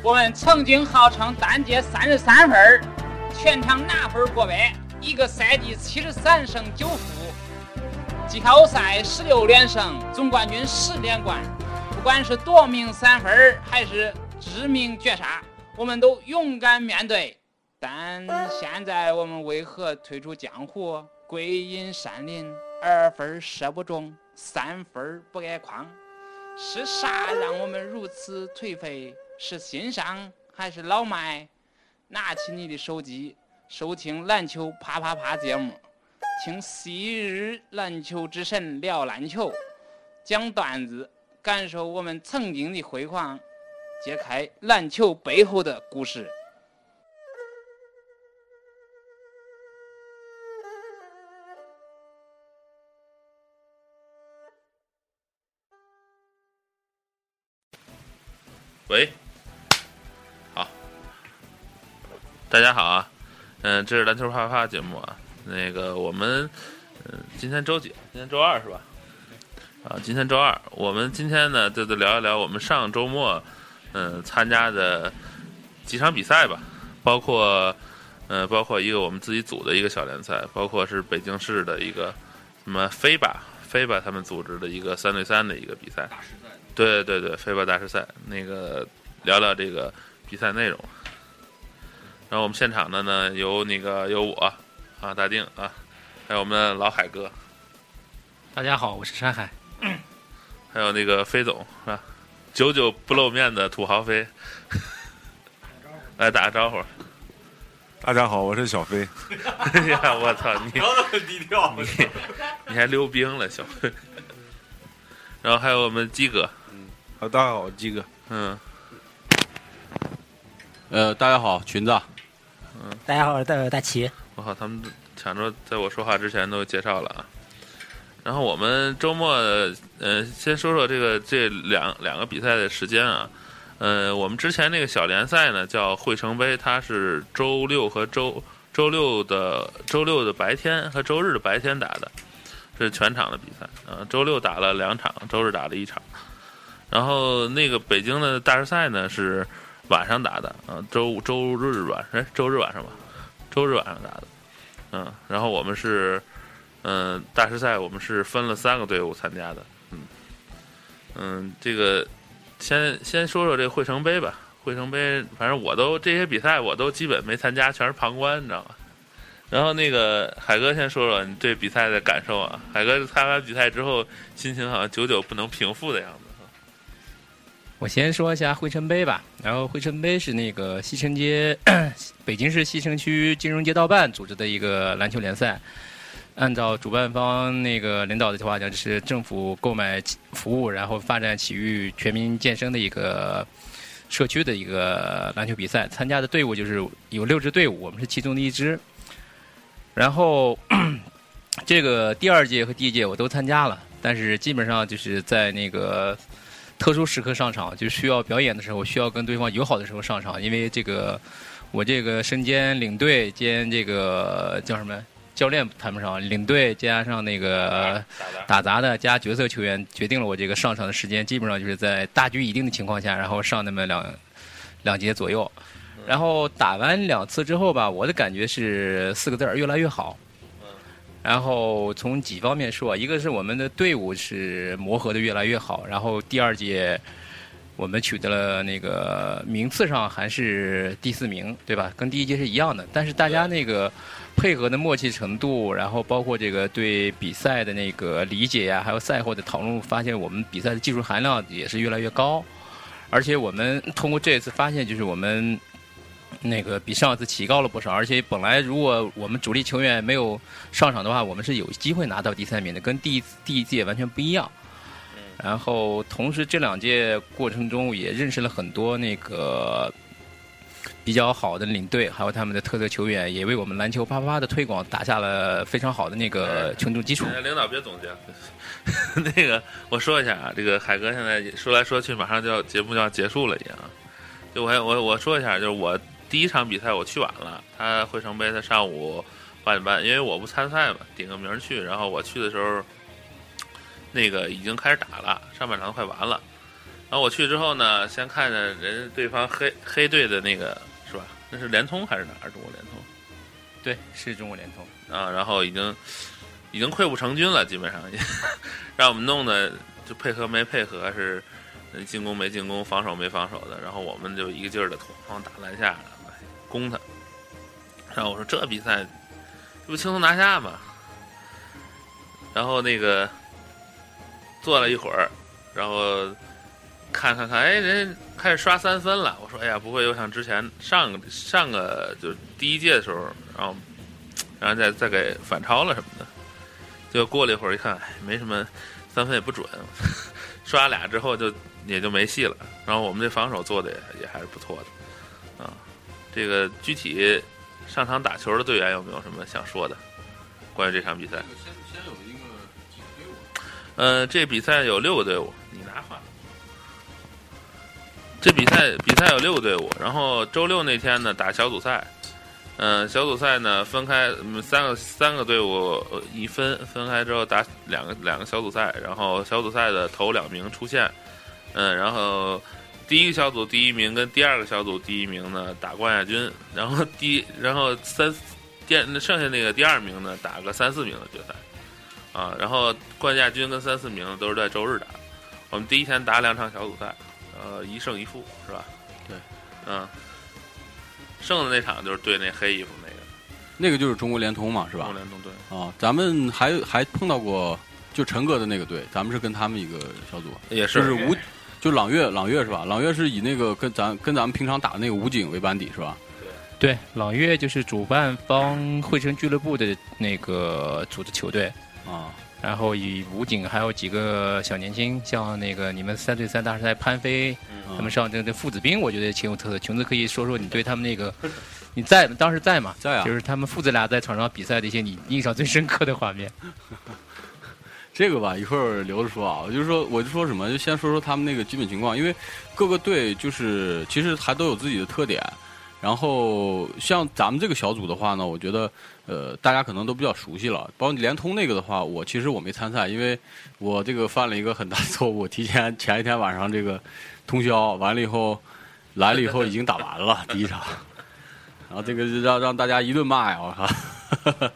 我们曾经号称单节三十三分，全场拿分过百，一个赛季七十三胜九负，季后赛十六连胜，总冠军十连冠。不管是夺命三分还是致命绝杀，我们都勇敢面对。但现在我们为何退出江湖，归隐山林？二分射不中，三分不挨框，是啥让我们如此颓废？是新伤还是老迈？拿起你的手机，收听篮球啪啪啪节目，听昔日篮球之神聊篮球，讲段子，感受我们曾经的辉煌，揭开篮球背后的故事。喂，大家好啊，嗯，这是篮球啪啪啪节目啊，那个我们，嗯，今天周几？今天周二是吧？啊，今天周二，我们今天呢，就就聊一聊我们上周末，嗯，参加的几场比赛吧，包括，嗯，包括一个我们自己组的一个小联赛，包括是北京市的一个什么飞吧飞吧他们组织的一个三对三的一个比赛。对对对，飞吧大师赛，那个聊聊这个比赛内容。然后我们现场的呢，有那个有我啊，大定啊，还有我们的老海哥。大家好，我是山海。还有那个飞总是吧？久久不露面的土豪飞，来打个招呼。大家好，我是小飞。哎呀，我操你！那么低调，你你还溜冰了，小飞。然后还有我们鸡哥。好，大家好，鸡哥。嗯，呃，大家好，裙子。嗯，大家好，我是大大齐。我靠，他们抢着在我说话之前都介绍了啊。然后我们周末，呃，先说说这个这两两个比赛的时间啊。呃，我们之前那个小联赛呢叫汇成杯，它是周六和周周六的周六的白天和周日的白天打的，是全场的比赛啊。周六打了两场，周日打了一场。然后那个北京的大师赛呢是晚上打的，嗯，周五周日晚，哎，周日晚上吧，周日晚上打的，嗯，然后我们是，嗯，大师赛我们是分了三个队伍参加的，嗯，嗯，这个先先说说这个汇成杯吧，汇成杯，反正我都这些比赛我都基本没参加，全是旁观，你知道吗？然后那个海哥先说说你对比赛的感受啊，海哥参加比赛之后心情好像久久不能平复的样子。我先说一下汇成杯吧，然后汇成杯是那个西城街，北京市西城区金融街道办组织的一个篮球联赛。按照主办方那个领导的话讲，就是政府购买服务，然后发展体育全民健身的一个社区的一个篮球比赛。参加的队伍就是有六支队伍，我们是其中的一支。然后 这个第二届和第一届我都参加了，但是基本上就是在那个。特殊时刻上场，就需要表演的时候，需要跟对方友好的时候上场。因为这个，我这个身兼领队兼这个叫什么教练谈不上，领队加上那个打杂的加角色球员，决定了我这个上场的时间，基本上就是在大局已定的情况下，然后上那么两两节左右。然后打完两次之后吧，我的感觉是四个字儿：越来越好。然后从几方面说，一个是我们的队伍是磨合的越来越好，然后第二届我们取得了那个名次上还是第四名，对吧？跟第一届是一样的。但是大家那个配合的默契程度，然后包括这个对比赛的那个理解呀，还有赛后的讨论，发现我们比赛的技术含量也是越来越高。而且我们通过这次发现，就是我们。那个比上次提高了不少，而且本来如果我们主力球员没有上场的话，我们是有机会拿到第三名的，跟第一第一届完全不一样。然后同时这两届过程中也认识了很多那个比较好的领队，还有他们的特色球员，也为我们篮球啪啪啪的推广打下了非常好的那个群众基础。领导别总结，那个我说一下啊，这个海哥现在说来说去，马上就要节目就要结束了一样。就我我我说一下，就是我。第一场比赛我去晚了，他汇成杯他上午八点半，因为我不参赛嘛，顶个名去。然后我去的时候，那个已经开始打了，上半场快完了。然后我去之后呢，先看着人对方黑黑队的那个是吧？那是联通还是哪儿？中国联通对，是中国联通。啊，然后已经已经溃不成军了，基本上也 让我们弄的就配合没配合，是呃进攻没进攻，防守没防守的，然后我们就一个劲儿的哐哐打篮下攻他。然后我说这比赛这不轻松拿下吗？然后那个坐了一会儿，然后看看看，哎，人开始刷三分了。我说，哎呀，不会又像之前上个上个就是第一届的时候，然后然后再再给反超了什么的。结果过了一会儿一看，没什么，三分也不准，刷俩之后就也就没戏了。然后我们这防守做的也也还是不错的，这个具体上场打球的队员有没有什么想说的？关于这场比赛？先先有一个队伍，呃，这比赛有六个队伍，你拿话。这比赛比赛有六个队伍，然后周六那天呢打小组赛，嗯、小组赛呢分开三个三个队伍一分分开之后打两个两个小组赛，然后小组赛的头两名出线，嗯，然后第一个小组第一名跟第二个小组第一名呢打冠亚军，然后第然后三第剩下那个第二名呢打个三四名的决赛。啊，然后冠亚军跟三四名都是在周日打。我们第一天打两场小组赛，呃，一胜一负是吧？对，嗯，剩的那场就是对那黑衣服那个那个就是中国联通嘛，是吧中国？联通对，啊，咱们还还碰到过就陈哥的那个队，咱们是跟他们一个小组，也就是是武，就朗月，朗月是吧？朗月是以那个跟咱跟咱们平常打的那个武警为班底是吧？对，朗月就是主办方汇成俱乐部的那个组织球队，啊，然后以武警还有几个小年轻，像那个你们三对三大赛潘飞，嗯他们上阵的父子兵，我觉得挺有特色。琼子可以说说你对他们那个，你在当时在吗？在啊就是他们父子俩在场上比赛的一些你印象最深刻的画面。这个吧，一会儿留着说啊。我就说，我就说什么，就先说说他们那个基本情况，因为各个队就是其实还都有自己的特点。然后像咱们这个小组的话呢，我觉得呃大家可能都比较熟悉了。包括联通那个的话，我其实我没参赛，因为我这个犯了一个很大错误，提前前一天晚上这个通宵，完了以后来了以后已经打完了 第一场，然后这个让让大家一顿骂呀，我靠。嗯，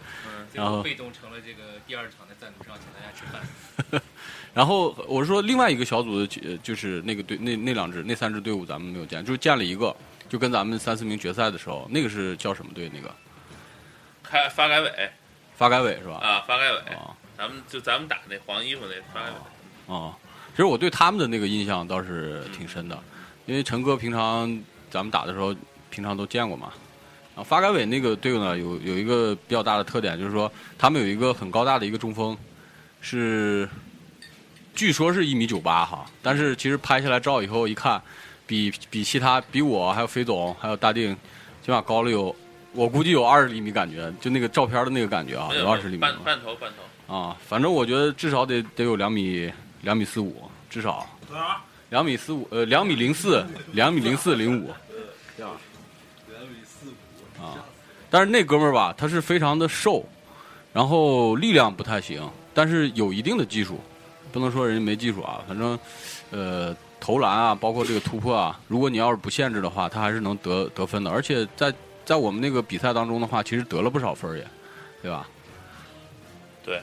然后被动成了这个第二场的赞助商，吃饭。然后我是说另外一个小组的，呃就是那个队那那两支那三支队伍咱们没有见，就是见了一个，就跟咱们三四名决赛的时候，那个是叫什么队？那个开发改委发改委是吧？啊，发改委，啊咱们就咱们打那黄衣服那发改委，啊，其实我对他们的那个印象倒是挺深的，因为陈哥平常咱们打的时候，平常都见过嘛。啊，发改委那个队伍呢，有有一个比较大的特点，就是说他们有一个很高大的一个中锋，是据说是一米九八哈，但是其实拍下来照以后一看，比比其他比我还有肥总还有大定，起码高了有，我估计有二十厘米感觉，就那个照片的那个感觉啊，有二十厘米半半头半头，啊，反正我觉得至少得得有两米两米四五，至少多少？两米四五，呃，两米零四，两米零四零五，这样，两米四五啊。但是那哥们儿吧，他是非常的瘦，然后力量不太行，但是有一定的技术，不能说人家没技术啊，反正，呃，投篮啊，包括这个突破啊，如果你要是不限制的话，他还是能得得分的，而且在在我们那个比赛当中的话，其实得了不少分儿也，对吧？对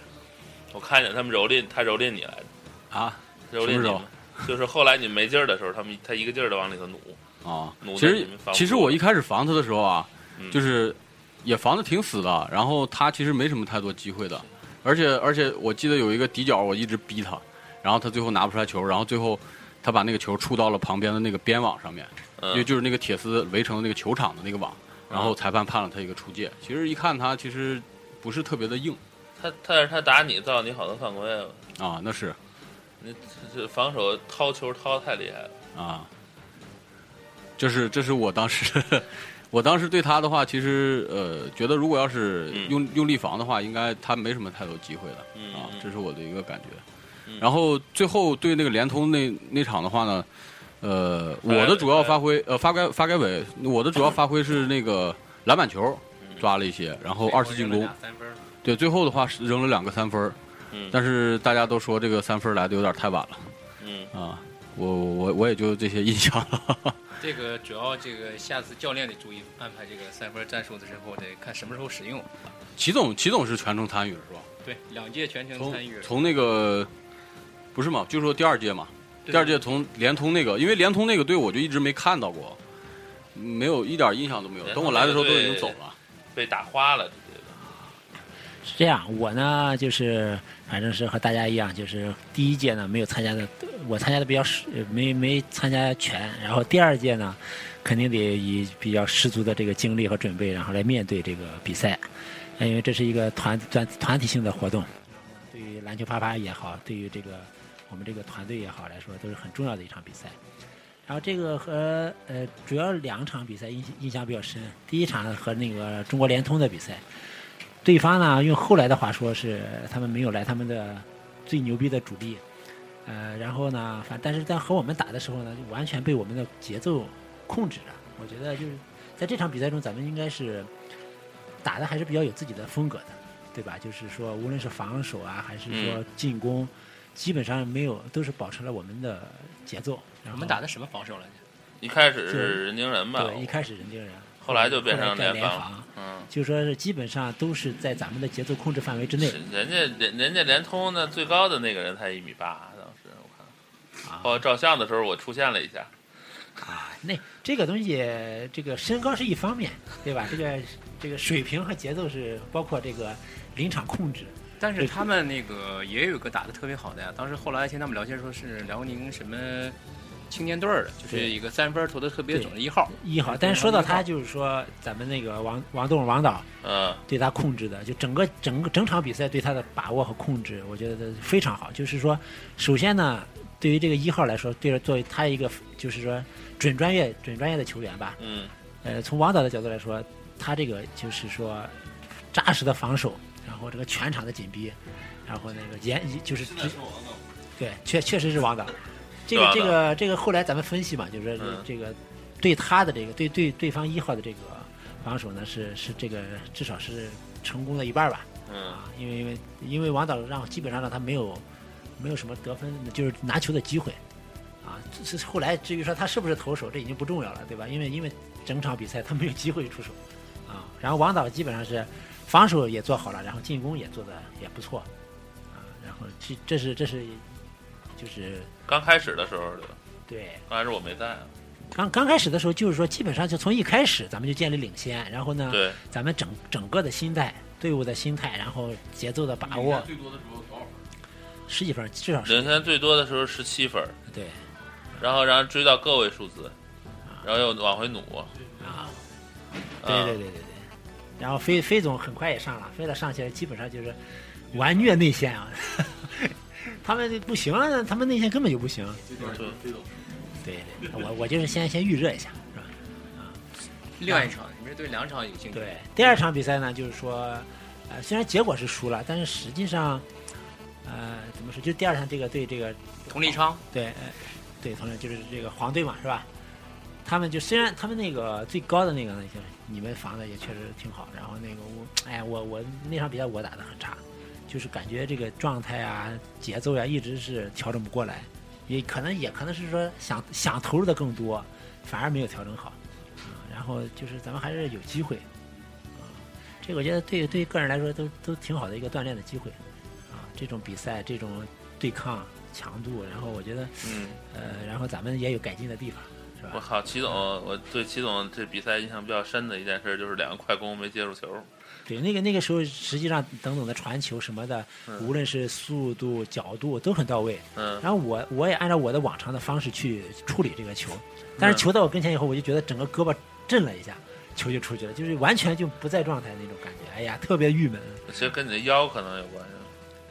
我看见他们蹂躏，他蹂躏你来着，啊？蹂躏你们，就是后来你没劲儿的时候，他们他一个劲儿的往里头努，啊 努，其实其实我一开始防他的时候啊，嗯。就是也防的挺死的，然后他其实没什么太多机会的，而且而且我记得有一个底角，我一直逼他，然后他最后拿不出来球，然后最后他把那个球触到了旁边的那个边网上面，因为嗯，就是那个铁丝围成的那个球场的那个网，然后裁判判了他一个出界。其实一看他其实不是特别的硬。他但是他打你造你好多犯规啊，啊，那是。你这这防守掏球掏的太厉害了，啊，这是这是我当时，我当时对他的话，其实呃，觉得如果要是嗯。用、用力防的话，应该他没什么太多机会的嗯。嗯，啊这是我的一个感觉。嗯。然后最后对那个联通那那场的话呢，呃，我的主要发挥呃发改发改委，我的主要发挥是那个篮板球抓了一些，然后二次进攻，三分，对，最后的话是扔了两个三分，嗯。但是大家都说这个三分来的有点太晚了。嗯，啊，我我我也就这些印象了。这个主要这个下次教练得注意安排这个三分战术的时候，得看什么时候使用。齐总，齐总是全程参与了是吧？对，两届全程参与了。从那个不是嘛，就说第二届嘛，第二届从联通那个，因为联通那个队我就一直没看到过，没有一点印象都没有。等我来的时候都已经走了。被打花了，这个是这样，我呢就是反正是和大家一样，就是第一届呢没有参加的，我参加的比较十，呃没没参加全。然后第二届呢，肯定得以比较十足的这个精力和准备，然后来面对这个比赛，因为这是一个团团团体性的活动，对于篮球啪啪也好，对于这个我们这个团队也好来说，都是很重要的一场比赛。然后这个和呃主要两场比赛印印象比较深，第一场和那个中国联通的比赛。对方呢，用后来的话说是他们没有来他们的最牛逼的主力，呃，然后呢，反但是在和我们打的时候呢，就完全被我们的节奏控制着。我觉得就是在这场比赛中，咱们应该是打的还是比较有自己的风格的，对吧？就是说，无论是防守啊，还是说进攻，基本上没有都是保持了我们的节奏。我们打的什么防守来着？一开始是人盯人吧，对，一开始人盯人，后来就变成后来改联防联防，嗯，就说是基本上都是在咱们的节奏控制范围之内。人家人人家联通的最高的那个人才一米八，当时我看，啊后来照相的时候我出现了一下，啊，那这个东西，这个身高是一方面，对吧？这个这个水平和节奏是包括这个临场控制。但是他们那个也有个打的特别好的呀。当时后来听他们聊天说是辽宁什么青年队儿的，就是一个三分投的特别准的一号。一号，但是说到他，就是说咱们那个王王栋王导嗯，对他控制的，就整个整个整场比赛对他的把握和控制，我觉得非常好。就是说，首先呢，对于这个一号来说，对着作为他一个就是说准专业准专业的球员吧，嗯，呃，从王导的角度来说，他这个就是说扎实的防守，然后这个全场的紧逼，然后那个严就是直对，确确实是王导。这个这个这个后来咱们分析嘛，就是说嗯这个对他的这个对对对方一号的这个防守呢，是是这个至少是成功了一半吧。嗯，啊，因为因为因为王导让基本上让他没有没有什么得分，就是拿球的机会啊。这是后来至于说他是不是投手，这已经不重要了，对吧？因为因为整场比赛他没有机会出手啊。然后王导基本上是防守也做好了，然后进攻也做的也不错啊。然后这这是这是就是刚开始的时候对吧？对刚开始我没在啊，刚刚开始的时候，就是说基本上就从一开始咱们就建立领先，然后呢，对，咱们整整个的心态、队伍的心态，然后节奏的把握，最多的时候多少分？十几分至少是领先最多的时候十七分，对然后然后追到个位数字，然后又往回努，啊。啊对对对对对。然后飞飞总很快也上了，飞了上去基本上就是完虐内线啊。他们不行啊，他们内线根本就不行。对对对，我我就是先先预热一下，是吧？另外一场，你们对两场有兴趣？对，第二场比赛呢，就是说，呃，虽然结果是输了，但是实际上，呃，怎么说？就第二场这个对这个佟立昌，对，呃对，同样就是这个黄队嘛，是吧？他们就虽然他们那个最高的那个那些，你们防的也确实挺好，然后那个我，哎，我我那场比赛我打的很差，就是感觉这个状态啊、节奏呀、一直是调整不过来，也可能也可能是说想想投入的更多，反而没有调整好，啊、然后就是咱们还是有机会，啊、这个我觉得对对个人来说都都挺好的一个锻炼的机会，啊，这种比赛这种对抗强度，然后我觉得。嗯，呃，然后咱们也有改进的地方，是吧？我靠，齐总，我对齐总这比赛印象比较深的一件事就是两个快攻没接住球，对，那个那个时候，实际上等等的传球什么的，嗯无论是速度、角度都很到位。嗯，然后我我也按照我的往常的方式去处理这个球，但是嗯球到我跟前以后，我就觉得整个胳膊震了一下，球就出去了，就是完全就不在状态那种感觉。哎呀，特别郁闷。其实跟你的腰可能有关系。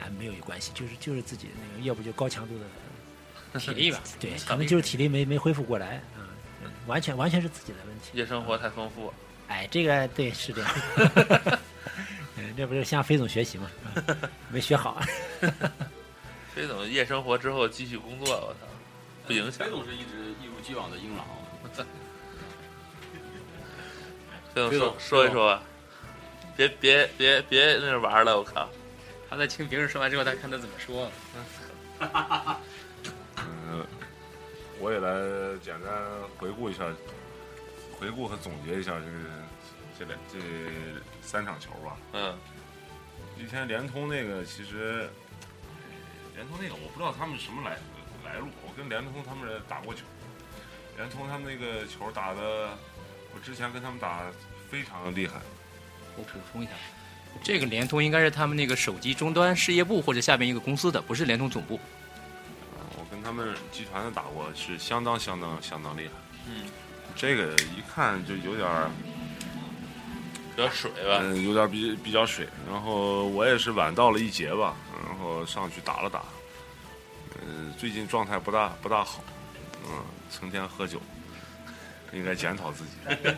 哎，没有有关系，就是就是自己那个，要不就高强度的，体力吧。对，可能就是体力没没恢复过来啊、嗯完全完全是自己的问题。夜生活太丰富了，哎，这个对是这样。嗯，这不是向飞总学习吗？啊 没学好。飞总夜生活之后继续工作，我操，不影响飞。总是一直一如既往的硬朗。飞总飞总说说一说吧，别别别别那玩了，我靠，他在听别人说完之后，他看他怎么说。嗯我也来简单回顾一下，回顾和总结一下这个这两这三场球吧。嗯以前联通那个其实，联通那个我不知道他们什么来来路，我跟联通他们打过球，联通他们那个球打的，我之前跟他们打非常厉害。我补充一下，这个联通应该是他们那个手机终端事业部或者下边一个公司的，不是联通总部。我跟他们集团的打过，是相当相当相当厉害。嗯，这个一看就有点儿，比较水吧。嗯，有点儿比比较水。然后我也是晚到了一节吧，然后上去打了打。嗯，最近状态不大不大好，嗯，成天喝酒，应该检讨自己。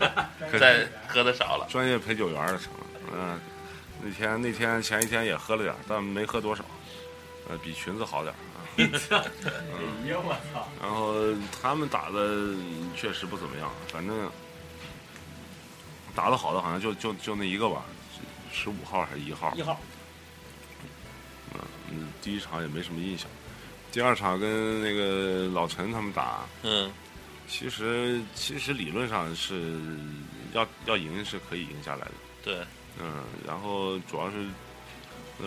再喝的少了，专业陪酒员的成了。嗯，那天那天前一天也喝了点，但没喝多少，呃，比裙子好点儿。然后他们打的确实不怎么样，反正打的好的好像就就就那一个吧，十五号还是一号？一号。嗯，第一场也没什么印象，第二场跟那个老陈他们打，嗯其实其实理论上是要要赢是可以赢下来的，对，嗯，然后主要是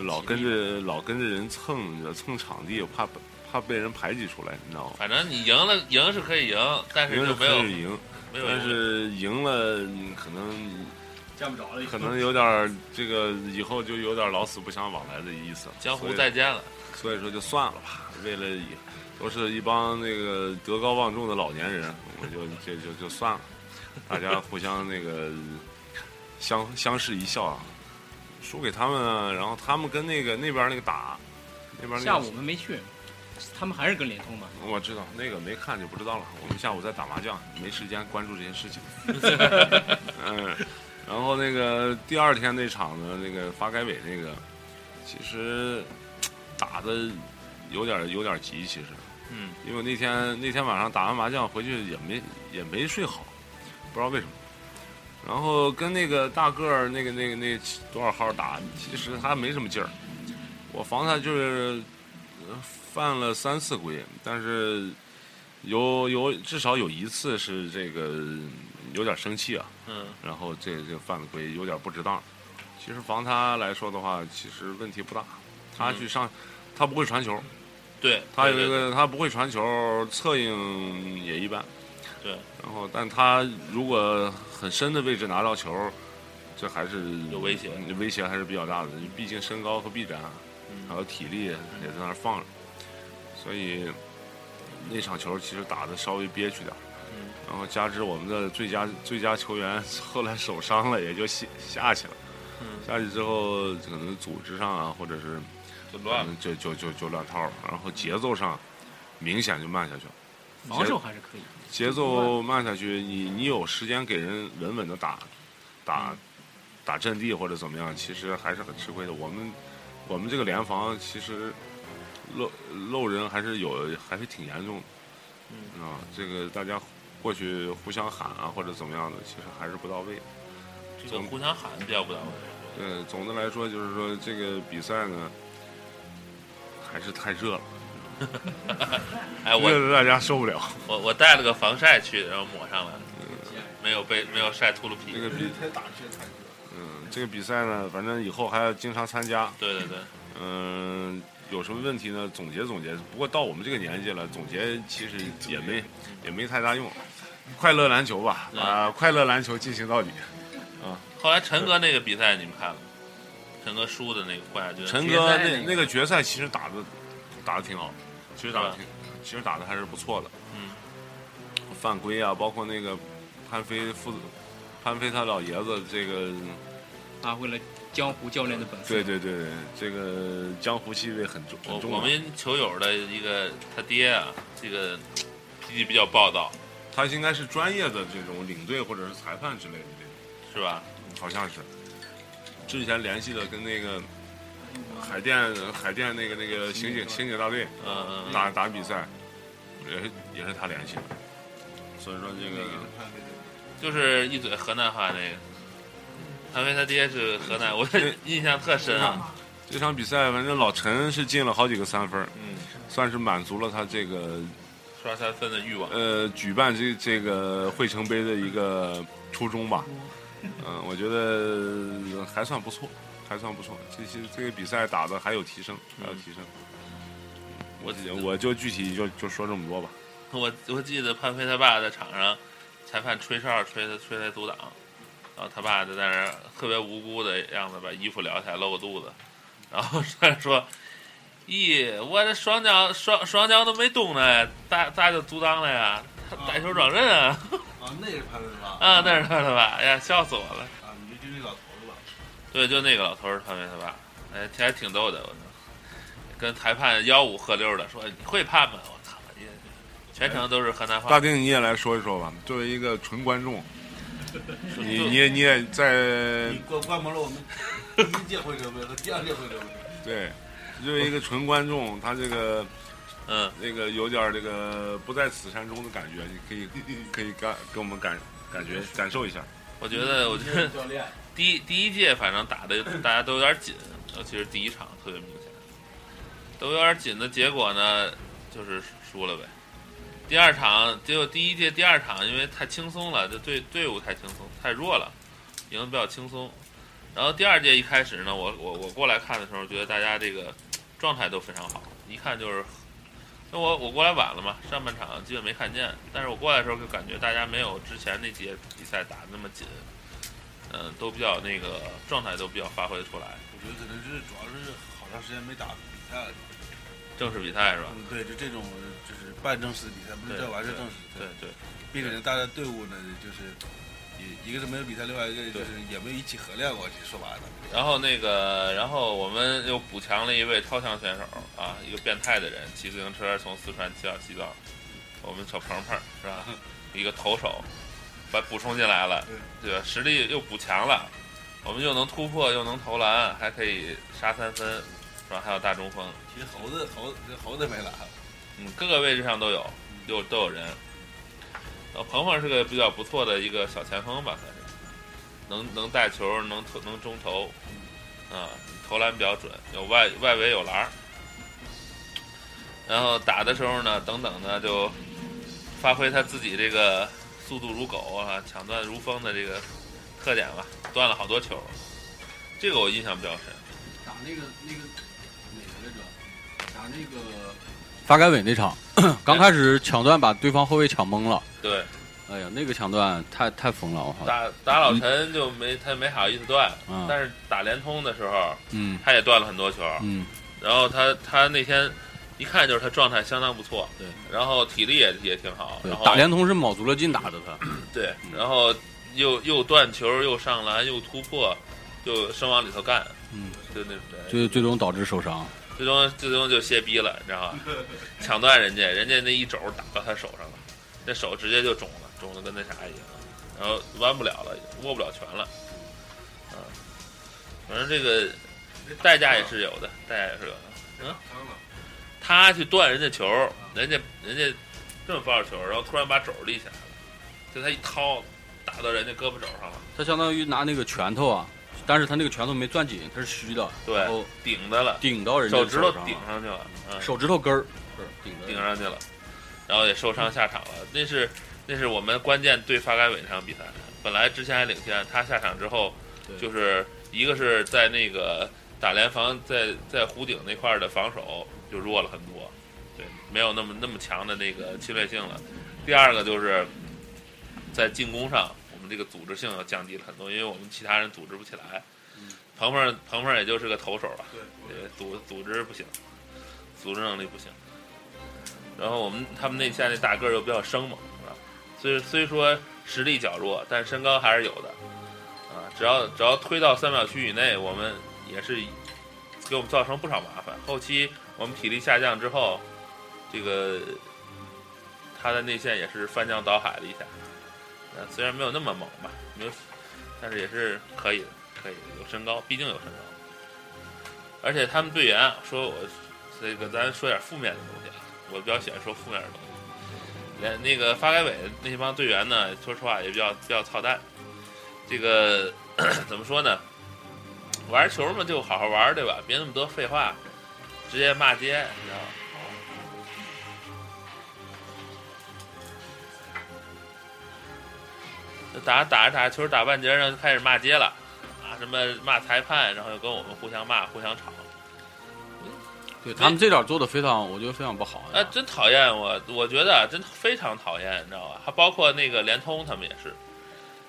老跟着老跟着人蹭蹭场地，怕怕被人排挤出来，你知道吗？反正你赢了，赢是可以赢，但是赢就是没有可以赢，没有但是赢了嗯可能见不着了，可能有点这个以后就有点老死不相往来的意思了，江湖再见了。所以说就算了吧，为了以都是一帮那个德高望重的老年人，我就这就就算了，大家互相那个相相视一笑啊，输给他们啊，然后他们跟那个那边那个打，那边那个下午我们没去，他们还是跟联通嘛。我知道那个没看就不知道了，我们下午在打麻将，没时间关注这些事情。嗯，然后那个第二天那场的，那个发改委那个，其实打的有点有点急，其实，嗯，因为那天那天晚上打完麻将回去也没也没睡好，不知道为什么。然后跟那个大个儿那个那个那多少号打，其实他没什么劲儿。我防他就是犯了三次规，但是有有至少有一次是这个有点生气啊，嗯然后这这犯了规有点不值当。其实防他来说的话，其实问题不大。他去上，他不会传球，对，他有一个他不会传球，策应也一般。对，然后但他如果很深的位置拿到球，这还是有威胁，威胁还是比较大的。毕竟身高和臂展，嗯还有体力也在那儿放着，所以那场球其实打的稍微憋屈点然后加之我们的最佳最佳球员后来受伤了，也就下下去了。嗯，下去之后，可能组织上啊，或者是就乱就就就就乱套了，然后节奏上明显就慢下去了。防守还是可以。节奏慢下去，你你有时间给人稳稳的打，打打阵地或者怎么样，其实还是很吃亏的。我们我们这个联防其实漏漏人还是有，还是挺严重的。嗯啊，这个大家过去互相喊啊或者怎么样的，其实还是不到位的。这个互相喊比较不到位。对，总的来说就是说这个比赛呢，还是太热了，哎，我热的大家受不了。我我带了个防晒去，然后抹上了，没有被没有晒秃噜皮这。个比赛打确实太热。嗯，这个比赛呢，反正以后还要经常参加。对对对，嗯，有什么问题呢？总结总结。不过到我们这个年纪了，总结其实也没也没太大用。快乐篮球吧，把啊，快乐篮球进行到底。啊后来陈哥那个比赛你们看了吗？陈哥输的那个冠亚军，陈哥那那个决赛其实打的打的挺好，其实打的挺，其实打的还是不错的。嗯，犯规啊，包括那个潘飞父子，潘飞他老爷子这个，发挥了江湖教练的本色。对对对对，这个江湖气味很重我很重啊。我们球友的一个他爹啊，这个脾气比较暴躁，他应该是专业的这种领队或者是裁判之类的这种。是吧？好像是，之前联系的跟那个海淀海淀那个那个刑警刑警大队嗯嗯，打打比赛，也是也是他联系的，所以说这个就是一嘴河南话那个。潘飞他爹是河南，我 印象特深啊。这场比赛反正老陈是进了好几个三分，嗯，算是满足了他这个刷三分的欲望。呃，举办这这个汇城杯的一个初衷吧。嗯、我觉得还算不错，还算不错。这些这个比赛打的还有提升，还有提升。我我就具体就就说这么多吧。我我记得潘飞他爸在场上，裁判吹哨吹他吹他阻挡，然后他爸就在那儿特别无辜的样子，把衣服撩起来露个肚子，然后在那说：“咦，我这双脚双双脚都没动呢，咋咋就阻挡了呀？他带球撞人啊！啊，那是潘飞吧？啊，那是他的吧？哎呀，笑死我了！啊，你就就那老头子吧？对，就那个老头儿他们他爸，哎，还挺逗的，我操，跟裁判吆五喝六的说：“你会判吗？”我操，也全程都是河南话。大丁，你也来说一说吧。作为一个纯观众，你你也你也在观观摩了我们第一届会车杯和第二届会车杯，对，作为一个纯观众，他这个嗯，那个有点儿这个不在此山中的感觉，你可以可以感给我们感感觉感受一下。我觉得，我觉得教练，第一第一届反正打的大家都有点紧，尤其是第一场特别明显，都有点紧的结果呢，就是输了呗。第二场结果第一届第二场因为太轻松了，这队队伍太轻松太弱了，赢得比较轻松。然后第二届一开始呢，我我我过来看的时候，觉得大家这个状态都非常好，一看就是。那我我过来晚了嘛，上半场基本没看见，但是我过来的时候就感觉大家没有之前那届比赛打的那么紧，嗯，都比较那个状态都比较发挥得出来。我觉得可能是主要是好长时间没打比赛了。正式比赛是吧？嗯，对，就这种就是半正式比赛，不是对叫完是正式比赛。对对，并且呢，大家队伍呢，就是一一个是没有比赛，另外一个就是也没有一起合练过。其实说白了，然后那个，然后我们又补强了一位超强选手啊，一个变态的人，骑自行车从四川骑到西藏，我们小鹏鹏是吧？一个投手，把补充进来了，对吧？实力又补强了，我们又能突破，又能投篮，还可以杀三分，是吧？还有大中锋，其实猴子猴子猴子没来，嗯，各个位置上都有，有都有人。呃，鹏鹏是个比较不错的一个小前锋吧，算是，能能带球，能投，能中投，啊，投篮比较准，有外外围有篮儿。然后打的时候呢，等等呢就发挥他自己这个速度如狗啊，抢断如风的这个特点吧，断了好多球，这个我印象比较深。打那个那个哪个来着？打那个发改委那场，刚开始抢断把对方后卫抢懵了。对，哎呀，那个抢断太太疯了，我靠！打打老陈就没他没好意思断，嗯但是打联通的时候，嗯他也断了很多球。嗯，然后他他那天一看就是他状态相当不错，对，然后体力也也挺好，然后对打联通是卯足了劲打的他。对，然后又又断球，又上篮，又突破，又生往里头干，嗯，就那种最最终导致受伤。最终最终就歇逼了，你知道吧？抢断人家，人家那一肘打到他手上了，那手直接就肿了，肿的跟那啥一样，然后弯不了了，握不了拳了，嗯，反正这个代价也是有的，代价也是有的。嗯，他去断人家球，人家人家这么抱着球，然后突然把肘立起来了，就他一掏，打到人家胳膊肘上了，他相当于拿那个拳头啊，但是他那个拳头没攥紧，他是虚的，对然后顶的了，顶到人家手指头上顶上去了，嗯，手指头根儿是顶顶上去了，然后也受伤下场了。那是那是我们关键对发改委那场比赛，本来之前还领先，他下场之后，就是一个是在那个打联防在在弧顶那块儿的防守就弱了很多，对，没有那么那么强的那个侵略性了。第二个就是在进攻上，我们这个组织性要降低了很多，因为我们其他人组织不起来。鹏鹏鹏鹏也就是个投手吧，对，组组织不行，组织能力不行。然后我们他们那下那大个儿又比较生猛，是吧？虽虽说实力较弱，但身高还是有的，啊，只要只要推到三秒区以内，我们也是给我们造成不少麻烦。后期我们体力下降之后，这个他的内线也是翻江倒海了一下，啊，虽然没有那么猛吧，没有，但是也是可以的，可以有身高，毕竟有身高。而且他们队员，说我这个咱说点负面的东西啊，我比较喜欢说负面的东西。连那个发改委那帮队员呢，说实话也比较比较操蛋。这个 怎么说呢？玩球嘛，就好好玩，对吧？别那么多废话，直接骂街，你知道吗？打打着打着球打半截，然后就开始骂街了，啊，什么骂裁判，然后又跟我们互相骂、互相吵。对他们这点做的非常，我觉得非常不好。啊，真讨厌我，我觉得真非常讨厌，你知道吧？还包括那个联通他们也是，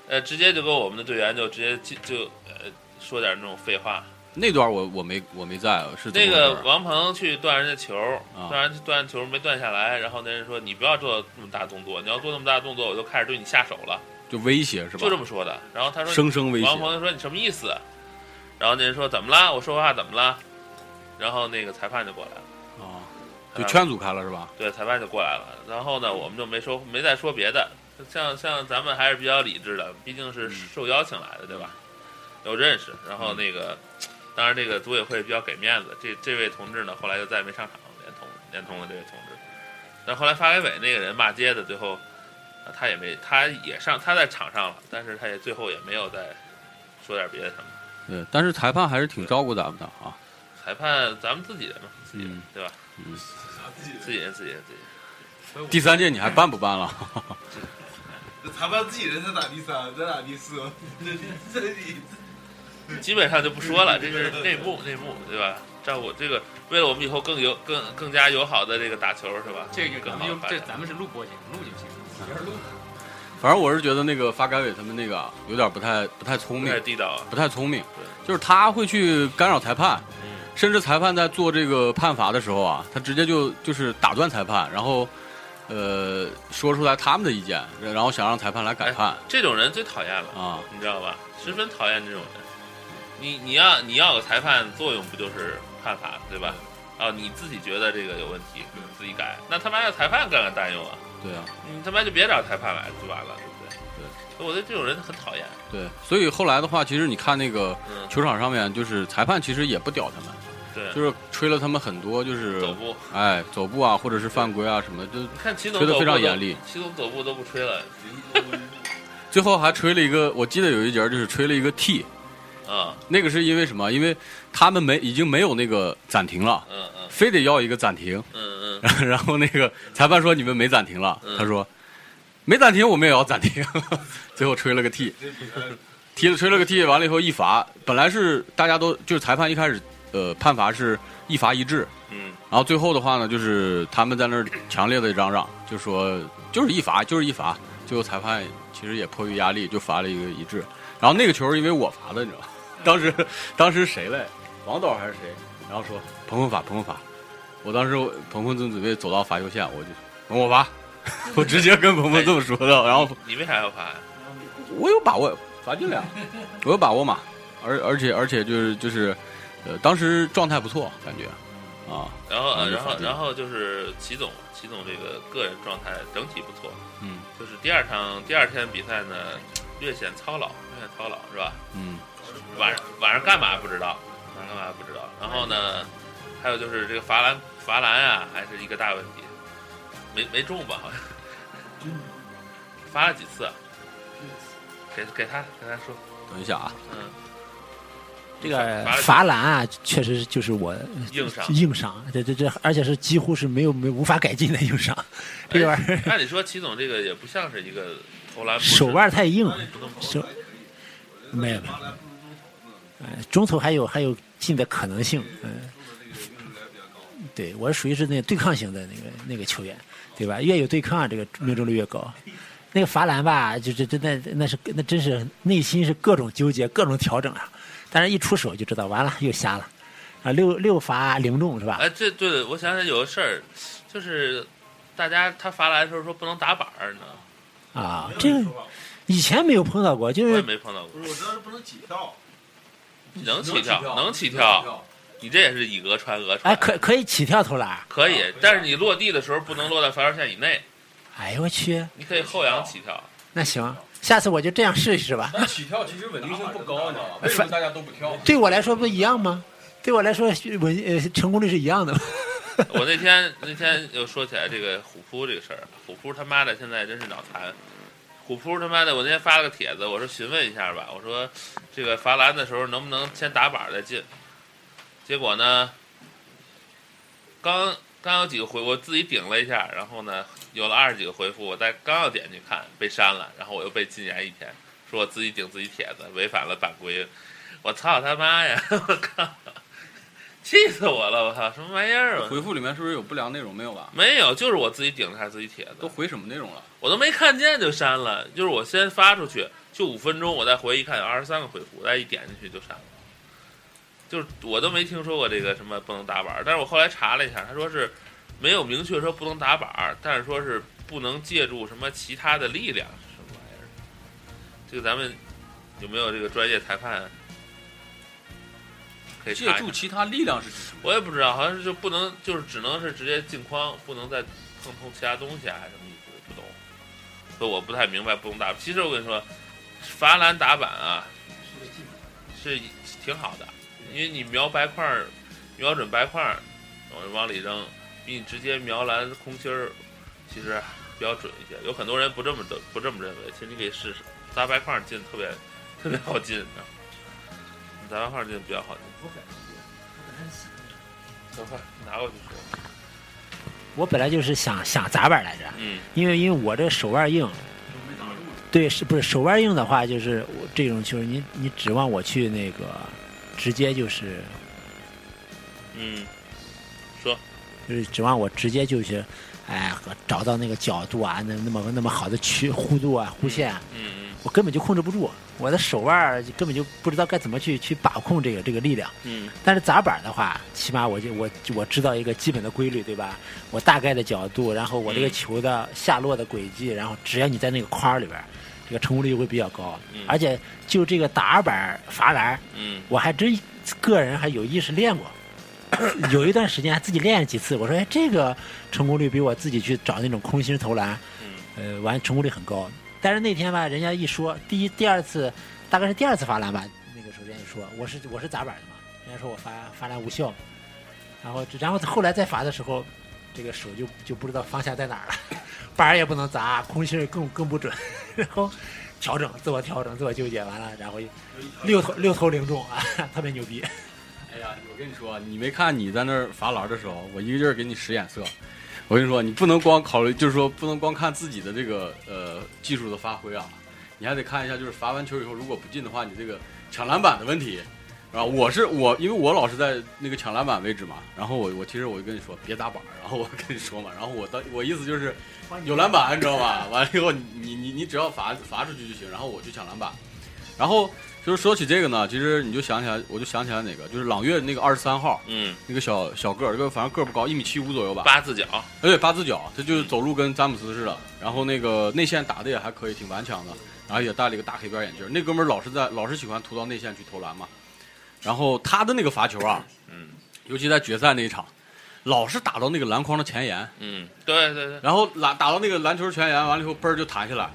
呃，直接就跟我们的队员就直接就就呃说点那种废话。那段我我没我没在，是那个王鹏去断人家球，啊断人断球没断下来，然后那人说你不要做那么大动作，你要做那么大动作，我就开始对你下手了，就威胁是吧？就这么说的。然后他说生生威胁王鹏说你什么意思？然后那人说怎么了？我说话怎么了？然后那个裁判就过来了，哦，就劝阻开了是吧？对，裁判就过来了。然后呢，我们就没说没再说别的。像像咱们还是比较理智的，毕竟是受邀请来的，对吧？有认识。然后那个，当然这个组委会比较给面子，这这位同志呢，后来就再也没上场，联通联通的这位同志。但后来发改委那个人骂街的，最后啊他也没，他也上，他在场上了，但是他也最后也没有再说点别的什么。对，但是裁判还是挺照顾咱们的啊。裁判咱们自己人嘛，自己人、嗯对吧？嗯，自己人，自己人，自己人。第三届你还办不办了？这裁判自己人才打第三，咱打第四，这这你基本上就不说了，这是内幕，内幕，对吧？照顾这个，为了我们以后更友、更更加友好的这个打球，是吧？这个更咱们就这好的发展。咱们是录播节目，录就行，接着录。反正我是觉得那个发改委他们那个啊有点不太不太聪明不太，地道啊，不太聪明，就是他会去干扰裁判，嗯，甚至裁判在做这个判罚的时候啊，他直接就就是打断裁判，然后呃说出来他们的意见，然后想让裁判来改判这种人最讨厌了，啊。你知道吧？十分讨厌这种人。你你要你要有裁判作用，不就是判罚对吧？啊，你自己觉得这个有问题，自己改，那他妈要裁判干干担忧啊！对啊，你他妈就别找裁判来就完了，对不对？对，我觉得这种人很讨厌。对，所以后来的话，其实你看那个嗯，球场上面，就是裁判其实也不屌他们，对，就是吹了他们很多，就是走步。哎走步啊，或者是犯规啊什么的，就你看齐总吹的非常严厉，齐总走步都不吹了 最后还吹了一个，我记得有一节就是吹了一个 T，啊，那个是因为什么？因为他们没已经没有那个暂停了，嗯嗯。非得要一个暂停，嗯嗯，然后那个裁判说你们没暂停了，嗯他说没暂停，我们也要暂停，最后吹了个 T，踢了吹了个 T，完了以后一罚，本来是大家都就是裁判一开始呃判罚是一罚一掷，嗯。然后最后的话呢，就是他们在那儿强烈的嚷嚷，就说就是一罚就是一罚，最后裁判其实也迫于压力就罚了一个一致，然后那个球因为我罚的，你知道吗？当时 当时谁嘞？王导还是谁？然后说鹏鹏罚鹏鹏罚，我当时鹏鹏正准备走到罚球线，我就鹏我罚，我直接跟鹏鹏这么说的，然后你为啥要罚呀？我有把握罚进俩，我有把握嘛，而而且而且就是就是，呃，当时状态不错，感觉啊，然后呃然后然后就是齐总，齐总这个个人状态整体不错，嗯就是第二场第二天比赛呢略显操劳，略显操劳是吧？嗯晚上晚上干嘛不知道，晚上干嘛不知道。然后呢，还有就是这个罚篮罚篮啊，还是一个大问题，没没中吧好像，罚了几次啊？给给他给他说，等一下啊，嗯，这个罚篮啊，确实就是我硬伤。硬伤，这这这，而且是几乎是没有没无法改进的硬伤。这个玩意儿。按理说齐总这个也不像是一个投篮手腕太硬，手没有没有，呃，中投还有还有进的可能性，嗯、对我是属于是那个对抗型的那个那个球员，对吧？越有对抗，这个命中率越高。那个罚篮吧，就这这那那是那真是内心是各种纠结，各种调整啊。但是一出手就知道完了，又瞎了啊！六六罚零中是吧？哎，这对我想想有个事儿，就是大家他罚篮的时候说不能打板儿呢，啊，这个以前没有碰到过，就我也是没碰到过。不是，我知道是不能挤跳，能起跳，能起跳，你这也是以讹传讹传。哎，可可以起跳投篮。可以，但是你落地的时候不能落在罚球线以内，哎呦我去，你可以后仰起跳。那行，下次我就这样试一试吧。但起跳其实稳定性不高，你知道吗？为什么大家都不跳？对我来说不一样吗？对我来说，稳呃成功率是一样的。我那天那天又说起来这个虎扑这个事儿，虎扑他妈的现在真是脑残。虎扑他妈的，我那天发了个帖子，我说询问一下吧，我说这个罚篮的时候能不能先打板再进？结果呢，刚刚有几个回，我自己顶了一下，然后呢，有了二十几个回复，我再刚要点进去看，被删了，然后我又被禁言一天，说我自己顶自己帖子，违反了版规。我操他妈呀！我靠，气死我了！我操，什么玩意儿啊？回复里面是不是有不良内容？没有吧？没有，就是我自己顶了他自己帖子，都回什么内容了？我都没看见就删了。就是我先发出去，就五分钟，我再回一看有二十三个回复，我再一点进去就删了。就是我都没听说过这个什么不能打板儿，但是我后来查了一下，他说是没有明确说不能打板儿，但是说是不能借助什么其他的力量，什么玩意儿？这个咱们有没有这个专业裁判可以借助其他力量是指什么？我也不知道，好像是就不能，就是只能是直接进框，不能再碰碰其他东西啊，还是什么意思？不懂，所以我不太明白不用打。其实我跟你说，罚篮打板啊，是挺好的，因为你瞄白块儿，瞄准白块儿，往往里扔，比你直接瞄篮空心儿，其实比较准一些。有很多人不这么的不这么认为，其实你可以试试，砸白块儿进特别特别好进，你知道吗？你砸白块儿进比较好。进。等会儿拿过去说。我本来就是想想砸板来着，嗯。因为因为我这手腕硬，对，是不是手腕硬的话，就是我这种球，你你指望我去那个直接就是嗯，说。就是指望我直接就是，哎，找到那个角度啊，那那么那么好的曲弧度啊、弧线嗯我根本就控制不住，我的手腕儿根本就不知道该怎么去去把控这个这个力量。嗯但是砸板的话，起码我就我我知道一个基本的规律，对吧？我大概的角度，然后我这个嗯球的下落的轨迹，然后只要你在那个框儿里边儿，这个成功率就会比较高。嗯而且就这个打板罚篮，嗯我还真个人还有意识练过，有一段时间还自己练了几次。我说，哎，这个成功率比我自己去找那种空心投篮，嗯呃，完成功率很高。但是那天吧，人家一说第一、第二次，大概是第二次罚篮吧，那个时候人家一说我是我是砸板的嘛，人家说我罚罚篮无效，然后然后后来再罚的时候，这个手就就不知道方向在哪儿了，板儿也不能砸，空心儿更更不准，然后调整自我调整自我纠结完了，然后六投六投零中啊，特别牛逼。哎呀，我跟你说，你没看你在那儿罚篮的时候，我一个劲儿给你使眼色。我跟你说，你不能光考虑，就是说不能光看自己的这个呃技术的发挥啊，你还得看一下，就是罚完球以后如果不进的话，你这个抢篮板的问题，是吧？我是我，因为我老是在那个抢篮板位置嘛，然后我我其实我就跟你说别打板儿，然后我跟你说嘛，然后我当我意思就是有篮板，你知道吧？完了以后你你你你只要罚罚出去就行，然后我去抢篮板，然后就是说起这个呢，其实你就想起来，我就想起来哪个，就是朗月那个二十三号嗯，那个小小个儿，这个反正个儿不高，一米七五左右吧，八字脚，哎对，八字脚，他就是走路跟詹姆斯似的，然后那个内线打的也还可以，挺顽强的，然后也戴了一个大黑边眼镜。那哥们儿老是在老是喜欢突到内线去投篮嘛，然后他的那个罚球啊，嗯尤其在决赛那一场，老是打到那个篮筐的前沿，嗯，对对对，然后篮打到那个篮球前沿，完了以后嘣儿就弹下来，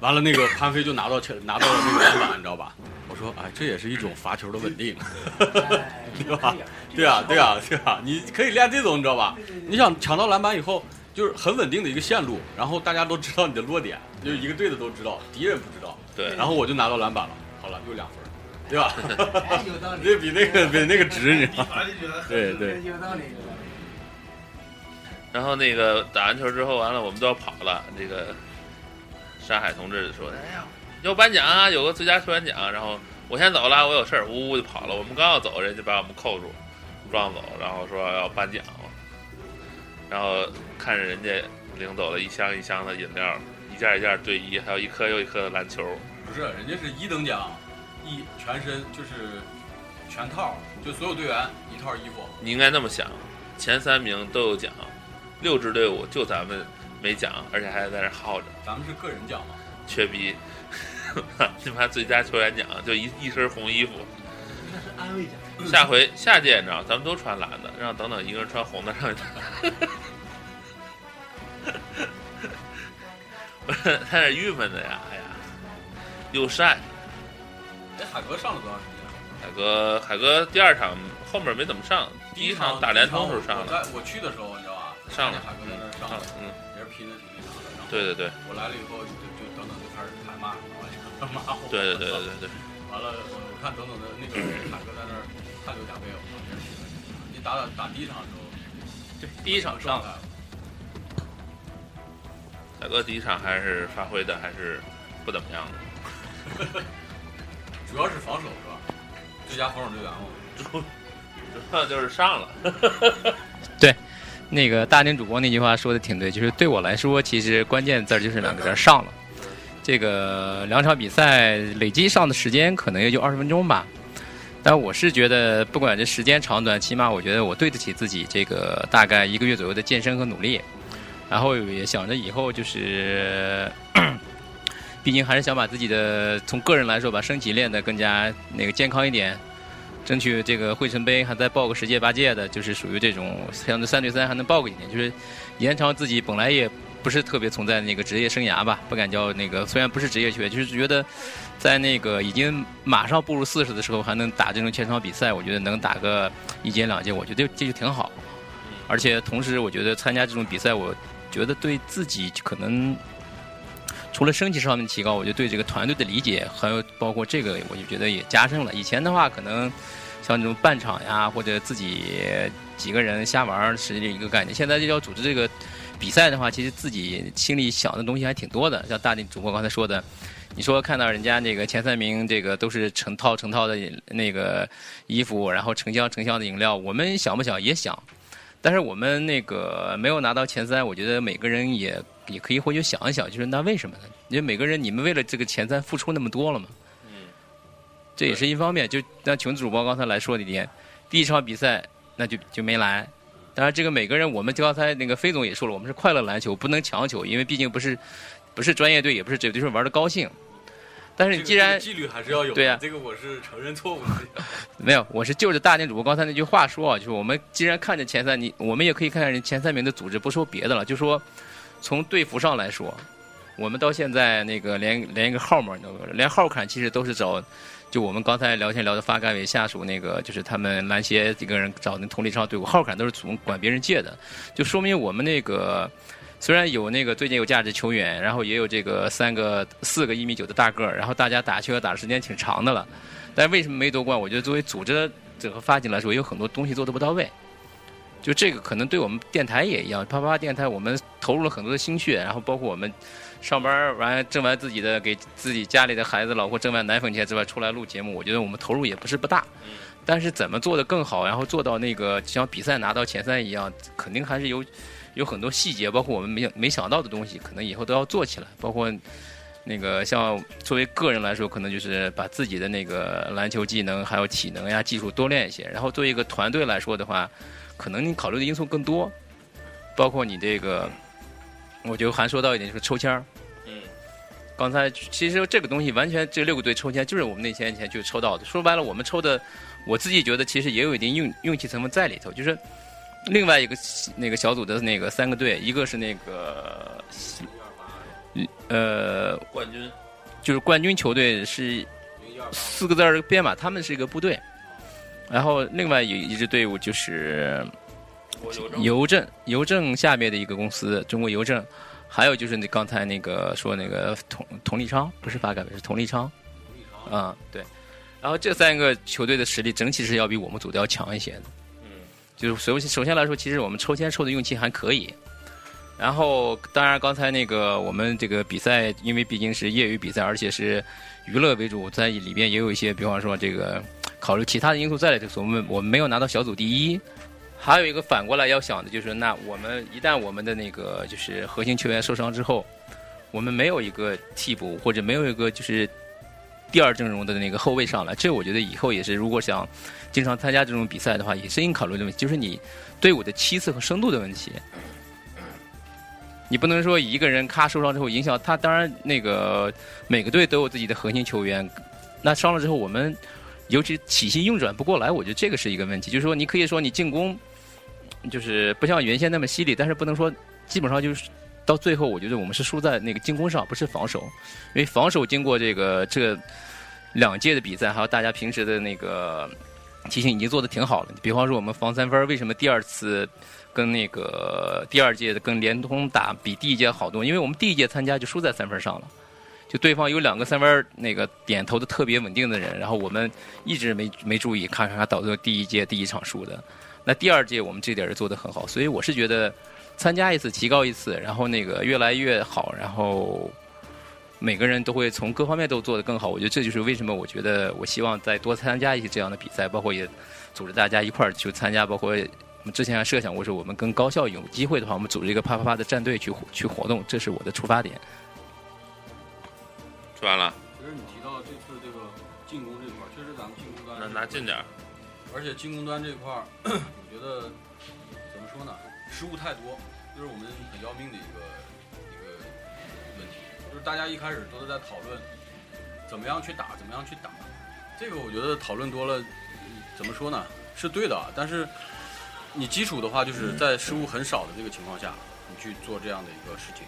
完了那个潘飞就拿到球拿到了那个篮板，你知道吧？我说，哎，这也是一种罚球的稳定，对 吧？对啊，对啊，对啊，你可以练这种，你知道吧？你想抢到篮板以后，就是很稳定的一个线路，然后大家都知道你的落点，就是一个队的都知道，敌人不知道，对，然后我就拿到篮板了，好了，又两分，对吧？有道这 比那个比那个值，你对对，有道理。然后那个打完球之后，完了我们都要跑了。这个山海同志说：“哎呀，要颁奖啊，有个最佳球员奖。”然后我先走了，我有事儿，呜呜就跑了。我们刚要走，人家把我们扣住，撞走，然后说要颁奖。然后看着人家领走了一箱一箱的饮料，一件一件队衣，还有一颗又一颗的篮球。不是，人家是一等奖，一全身就是全套，就所有队员一套衣服。你应该那么想，前三名都有奖，六支队伍就咱们没奖，而且还在那耗着。咱们是个人奖吗，缺逼，你妈最佳球员奖就一一身红衣服。那是安慰奖。下回下届你知道，咱们都穿蓝的，让等等一个人穿红的上去打。我他是郁闷的呀，哎呀，又晒。哎，海哥上了多长时间？海哥，海哥第二场后面没怎么上，第一场打联通时候上我了，在我去的时候，你知道吧？上了海哥在那上了，，嗯，拼的挺厉害的。然后对对对，我来了以后就就等等就开始开骂，然后就骂我。对对对对对对，完了，呃我看等等的那个凯哥在那儿汗流浃背，我。你打打打第一场的时候，对，第一场上状态，大哥第一场还是发挥的还是不怎么样的。主要是防守是吧？最佳防守队员嘛。主要就是上了。那个大宁主播那句话说的挺对，就是对我来说，其实关键字儿就是两个字儿上了。这个两场比赛累计上的时间可能也就二十分钟吧，但我是觉得不管这时间长短，起码我觉得我对得起自己这个大概一个月左右的健身和努力，然后也想着以后就是，毕竟还是想把自己的从个人来说把身体练得更加那个健康一点，争取这个汇成杯还再报个十届八届的，就是属于这种相对三对三还能报个几年，就是延长自己本来也不是特别存在的那个职业生涯吧，不敢叫那个虽然不是职业球员，就是觉得在那个已经马上步入四十的时候还能打这种全场比赛，我觉得能打个一届两届，我觉得这就挺好。而且同时，我觉得参加这种比赛，我觉得对自己可能除了升级上面提高，我觉得对这个团队的理解，还有包括这个，我就觉得也加深了。以前的话，可能像这种半场呀，或者自己几个人瞎玩是一个概念。现在就要组织这个比赛的话，其实自己心里想的东西还挺多的。像大地主播刚才说的，你说看到人家那个前三名，这个都是成套成套的那个衣服，然后成箱成箱的饮料，我们想不想也想。但是我们那个没有拿到前三，我觉得每个人也也可以回去想一想，就是那为什么呢？因为每个人你们为了这个前三付出那么多了嘛。嗯，这也是一方面。就像琼子主播刚才来说的一点，第一场比赛那就就没来。当然，这个每个人，我们刚才那个飞总也说了，我们是快乐篮球，不能强求，因为毕竟不是不是专业队，也不是职业队，就是玩的高兴。但是你既然纪律还是要有的，对呀这个我是承认错误的。没有，我是就着大店主播刚才那句话说啊，就是我们既然看着前三，你我们也可以看看人前三名的组织，不说别的了，就说从队服上来说，我们到现在那个连连一个号码都没有，连号坎其实都是找，就我们刚才聊天聊的发改委下属那个，就是他们篮协几个人找那同理超队伍，号坎都是从管别人借的，就说明我们那个。虽然有那个最近有价值球员，然后也有这个三个、四个一米九的大个儿，然后大家打球也打的时间挺长的了，但为什么没夺冠？我觉得作为组织者和发起来说，有很多东西做的不到位。就这个可能对我们电台也一样，啪啪啪电台我们投入了很多的心血，然后包括我们上班完挣完自己的给自己家里的孩子老婆挣完奶粉钱之外，出来录节目，我觉得我们投入也不是不大。但是怎么做的更好，然后做到那个像比赛拿到前三一样，肯定还是有有很多细节，包括我们没没想到的东西，可能以后都要做起来。包括那个像作为个人来说，可能就是把自己的那个篮球技能还有体能呀、技术多练一些。然后作为一个团队来说的话，可能你考虑的因素更多，包括你这个，我觉得还说到一点就是抽签儿。嗯，刚才其实这个东西完全这六个队抽签就是我们那天以前就抽到的。说白了，我们抽的，我自己觉得其实也有一定运运气成分在里头。就是另外一个那个小组的那个三个队，一个是那个呃，冠军就是冠军球队是四个字儿编码，他们是一个部队。然后另外有一支队伍就是邮政邮政，下面的一个公司，中国邮政。还有就是你刚才那个说那个佟佟立昌，不是发改委，是佟立昌。啊、对。然后这三个球队的实力整体是要比我们组的要强一些的。嗯，就是首首先来说，其实我们抽签抽的运气还可以。然后，当然刚才那个我们这个比赛，因为毕竟是业余比赛，而且是娱乐为主，在里边也有一些，比方说这个考虑其他的因素在里头，所以我们我们没有拿到小组第一。还有一个反过来要想的就是，那我们一旦我们的那个就是核心球员受伤之后，我们没有一个替补或者没有一个就是第二阵容的那个后卫上来，这我觉得以后也是如果想经常参加这种比赛的话，也是应考虑的问题，就是你队伍的期次和深度的问题。你不能说一个人咔受伤之后影响他，当然那个每个队都有自己的核心球员，那伤了之后我们尤其体系运转不过来，我觉得这个是一个问题。就是说你可以说你进攻就是不像原先那么犀利，但是不能说基本上就是到最后，我觉得我们是输在那个进攻上，不是防守，因为防守经过这个这两届的比赛，还有大家平时的那个提醒已经做的挺好了。比方说我们防三分，为什么第二次？跟那个第二届的跟联通打比第一届好多，因为我们第一届参加就输在三分上了，就对方有两个三分那个点投的特别稳定的人，然后我们一直没没注意，看看他导致第一届第一场输的。那第二届我们这点儿做的很好，所以我是觉得参加一次提高一次，然后那个越来越好，然后每个人都会从各方面都做得更好。我觉得这就是为什么我觉得我希望再多参加一些这样的比赛，包括也组织大家一块儿去参加，包括我们之前还设想过说我们跟高校有机会的话，我们组织一个啪啪啪的战队去去活动，这是我的出发点。说完了，其实你提到这次这个进攻这块儿，确实咱们进攻端拿拿近点儿。而且进攻端这块儿，我觉得怎么说呢，失误太多，就是我们很要命的一个一个问题。就是大家一开始都是在讨论怎么样去打，怎么样去打。这个我觉得讨论多了，嗯怎么说呢，是对的啊。但是你基础的话，就是在失误很少的这个情况下，你去做这样的一个事情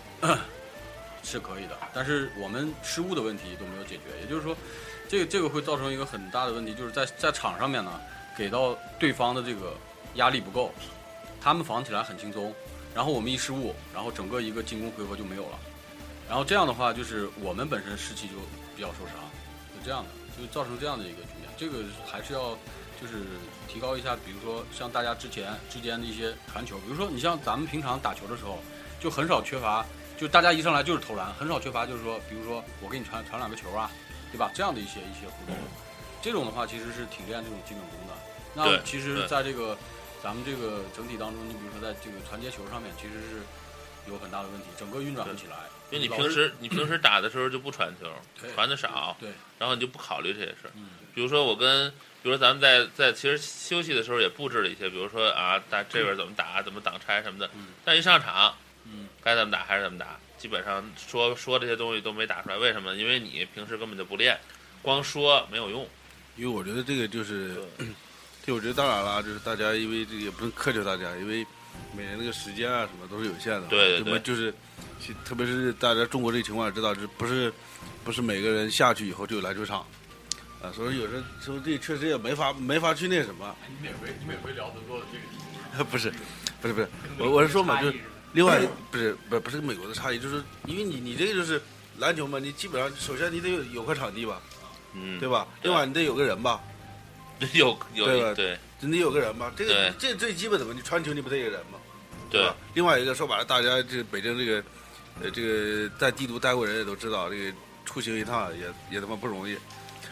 是可以的。但是我们失误的问题都没有解决，也就是说，这个这个会造成一个很大的问题，就是在在场上面呢。给到对方的这个压力不够，他们防起来很轻松，然后我们一失误，然后整个一个进攻回合就没有了，然后这样的话就是我们本身士气就比较受伤，就这样的，就造成这样的一个局面。这个还是要就是提高一下，比如说像大家之前之间的一些传球，比如说你像咱们平常打球的时候，就很少缺乏，就大家一上来就是投篮，很少缺乏就是说，比如说我给你传传两个球啊，对吧？这样的一些一些互动，这种的话其实是挺练这种基本功的。那其实在这个咱们这个整体当中，你比如说在这个传接球上面，其实是有很大的问题，整个运转不起来。因为你平时你平时打的时候就不传球，传的少，对，然后你就不考虑这些事儿。嗯比如说我跟，比如说咱们在在其实休息的时候也布置了一些，比如说啊，打这边怎么打，怎么挡拆什么的。嗯但一上场，嗯，该怎么打还是怎么打，基本上说说这些东西都没打出来。为什么？因为你平时根本就不练，光说没有用。因为我觉得这个就是，这我觉得当然了，就是大家因为这个也不能苛求大家，因为每人那个时间啊什么都是有限的。对对对那么就是，特别是大家中国这个情况也知道，就是不是不是每个人下去以后就有篮球场，啊，所以有时候说这确实也没法没法去那什么。你每回你每回聊的都是这个 题。不是，不是不是，我我是说嘛，就是另外不是不是不是美国的差异，就是因为你你这个就是篮球嘛，你基本上首先你得有有块场地吧，嗯，对吧？另外你得有个人吧，有有对吧对你得有个人吧，这个这最基本的嘛，你传球你不得有人吗？对吧？另外一个说白了，大家这北京这个呃这个在帝都待过人也都知道，这个出行一趟也也他妈不容易，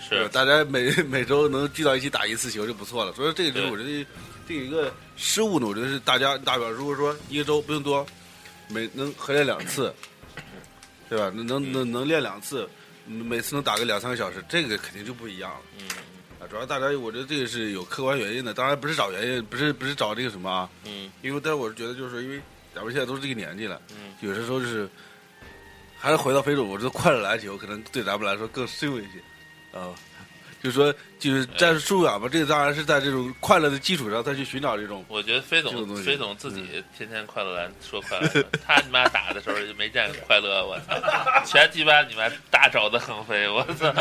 是，大家每每周能聚到一起打一次球就不错了。所以说这个就是我觉得这一个失误呢，我觉得是大家大表，如果说一个周不用多，每能合练两次，对吧？能能能能练两次，每次能打个两三个小时，这个肯定就不一样了。嗯。啊，主要大家我觉得这个是有客观原因的，当然不是找原因，不是不是找这个什么啊，嗯。因为但是我是觉得就是说，因为咱们现在都是这个年纪了，嗯，有的时候就是还是回到非洲，我觉得快乐篮球可能对咱们来说更适用一些，啊、就是说就是战术疏远吧，这个当然是在这种快乐的基础上再去寻找这种，我觉得飞总飞总自己天天快乐篮说快乐篮，他你妈打的时候就没见快乐，我操，全鸡巴你妈大肘子横飞，我操，